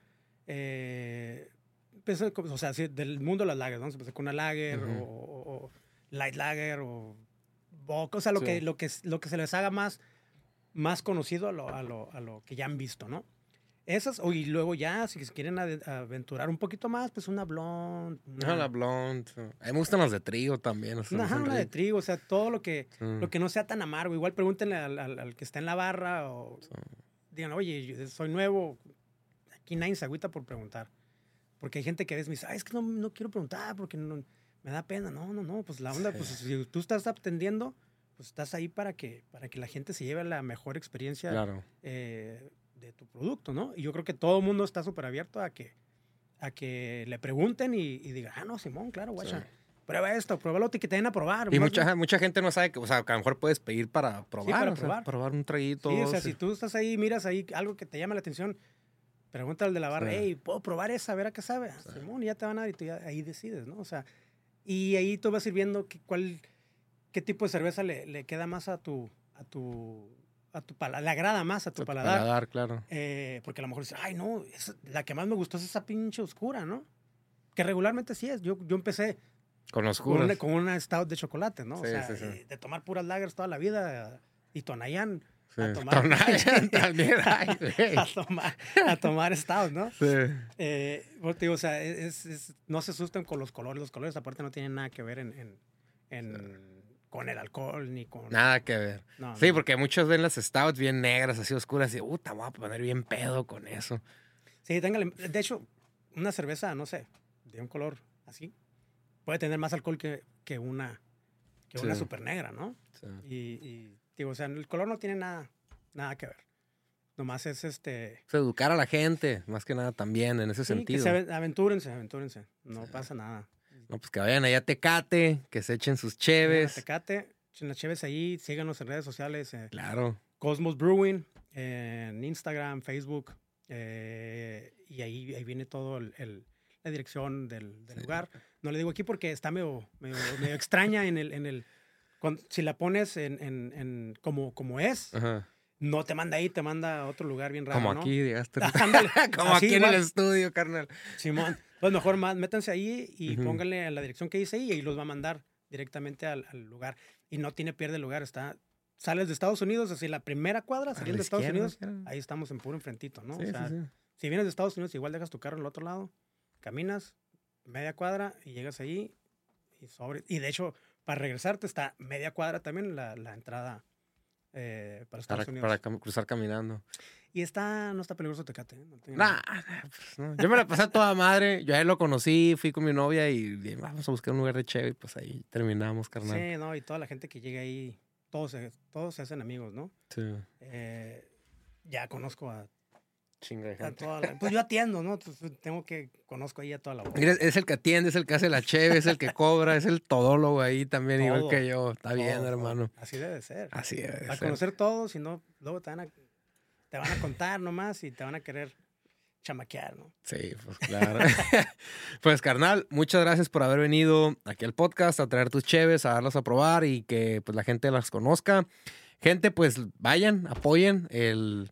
eh, pues, o sea, sí, del mundo de las lagers, ¿no? Se con una lager Ujú. o, o- o light lager o o sea, lo, Sí. que, lo, que, lo que se les haga más, más conocido a lo, a, lo, a lo que ya han visto, ¿no? Esas, y luego ya, si se quieren aventurar un poquito más, pues una blonde. No, la blonde. A mí me gustan las de trigo también. o sea, Una, una de trigo, o sea, todo lo que, Sí. lo que no sea tan amargo. Igual pregúntenle al, al- al que está en la barra o Sí. digan, oye, soy nuevo. Aquí nadie se agüita por preguntar. Porque hay gente que a veces me dice, Ay, es que no, no quiero preguntar porque no- me da pena. No, no, no, pues la onda, pues si tú estás atendiendo, pues estás ahí para que, para que la gente se lleve la mejor experiencia Claro. eh, de tu producto, ¿no? Y yo creo que todo el mundo está súper abierto a que, a que le pregunten y, y diga, ah, no, Simón, claro, guacha. Sí. Prueba esto, pruébalo y que te den a probar. Y mucha, bien- mucha gente no sabe que, o sea, que a lo mejor puedes pedir para probar. para o sea, probar. probar un traguito. Sí, o sea, sí. si tú estás ahí, miras ahí algo que te llama la atención, pregunta al de la barra, Sí. hey, ¿puedo probar esa? A ver a qué sabe. Sí. Simón, ya te van a dar y tú ya ahí decides, ¿no? O sea, y ahí tú vas a ir viendo que, cuál, qué tipo de cerveza le, le queda más a tu, a tu, a tu paladar, le agrada más a tu Tu paladar. paladar, claro. Eh, porque a lo mejor dices, ay, no, esa- la que más me gustó es esa pinche oscura, ¿no? Que regularmente sí es. Yo, yo empecé Con con oscuras. una, con una stout de chocolate, ¿no? Sí, o sea, sí, sí. eh, de tomar puras lagers toda la vida y Tonayán Sí. a tomar- Tonal, también hay, güey. a tomar, a tomar stout, ¿no? Sí. Eh, digo, o sea, es, es- no se asusten con los colores. Los colores aparte no tienen nada que ver en, en- en- con el alcohol ni con... Nada que ver. no, Sí, no. porque muchos ven las stouts bien negras, así oscuras, y, puta, voy a poner bien pedo con eso. Sí, téngale. De hecho, una cerveza, no sé, de un color así, puede tener más alcohol que, que una, que una super negra, ¿no? Sí. Y, y, digo, o sea, el color no tiene nada, nada que ver. Nomás es este... Es educar a la gente, más que nada también en ese sí, que sentido. se aven- aventúrense, aventúrense. No pasa nada. No, pues que vayan allá a Tecate, que se echen sus Vayan a cheves. Tecate, echen las cheves ahí, síganos en redes sociales. eh, Claro. Cosmos Brewing, en Instagram, Facebook, eh, y ahí, ahí viene todo el, el- la dirección del, del Sí. lugar. No le digo aquí porque está medio, medio, medio extraña en el... En el con- si la pones en, en- en como, como es, Ajá. no te manda ahí, te manda a otro lugar bien raro, Como ¿no? aquí, llegaste. Como así aquí en igual. el estudio, carnal. Simón, pues mejor más, métanse ahí y Ujú. pónganle a la dirección que dice ahí y ahí los va a mandar directamente al, al lugar. Y no tiene pierde lugar, está... Sales de Estados Unidos, así la primera cuadra, A saliendo de Estados Unidos, ahí estamos en puro enfrentito, ¿no? Sí, o sí, sea, sí. si vienes de Estados Unidos, igual dejas tu carro en el otro lado, caminas media cuadra y llegas ahí y sobre. Y de hecho, para regresarte está media cuadra también la, la entrada eh, para Estados Para, Unidos. para cam- cruzar caminando. Y está, no está peligroso Tecate. ¿eh? No Nah, pues, no. Yo me la pasé a toda madre. Yo a él lo conocí, fui con mi novia y dije, vamos a buscar un lugar de chévere. Y pues ahí terminamos, carnal. Sí, no, y toda la gente que llega ahí, todos se, todos se hacen amigos, ¿no? Sí. Eh, ya conozco a, Chinga gente. la... Pues yo atiendo, ¿no? Entonces, tengo que... Conozco ahí a toda la bola. Mira, es el que atiende, es el que hace la cheve, es el que cobra, es el todólogo ahí también, igual Todo, que yo. Está bien, Todo, todo. hermano. Así debe ser. Así debe a ser. conocer todos, si no, luego te van a, te van a contar nomás y te van a querer chamaquear, ¿no? Sí, pues claro. pues carnal, muchas gracias por haber venido aquí al podcast a traer tus cheves, a darlas a probar y que pues la gente las conozca. Gente, pues vayan, apoyen el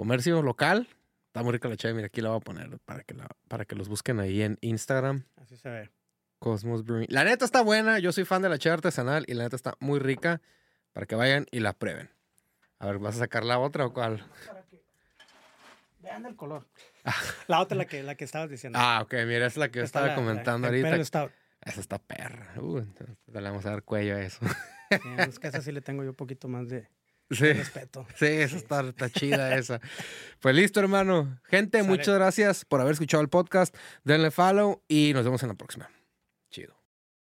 comercio local. Está muy rica la cheve, mira, aquí la voy a poner para que, la, para que los busquen ahí en Instagram. Así se ve. Cosmos Brewing. La neta está buena, yo soy fan de la cheve artesanal y la neta está muy rica para que vayan y la prueben. A ver, ¿vas a sacar la otra o cuál? Para que vean el color. La otra, la que, la que estabas diciendo. Ah, ok, mira, es la que yo estaba la- comentando la ahorita. Esa está perra. Uh, entonces le vamos a dar cuello a eso. Sí, es que esa sí le tengo yo un poquito más de Sí, respeto. sí, esa Sí. está, está chida esa. Pues listo, hermano. Gente, Sale. muchas gracias por haber escuchado el podcast. Denle follow y nos vemos en la próxima.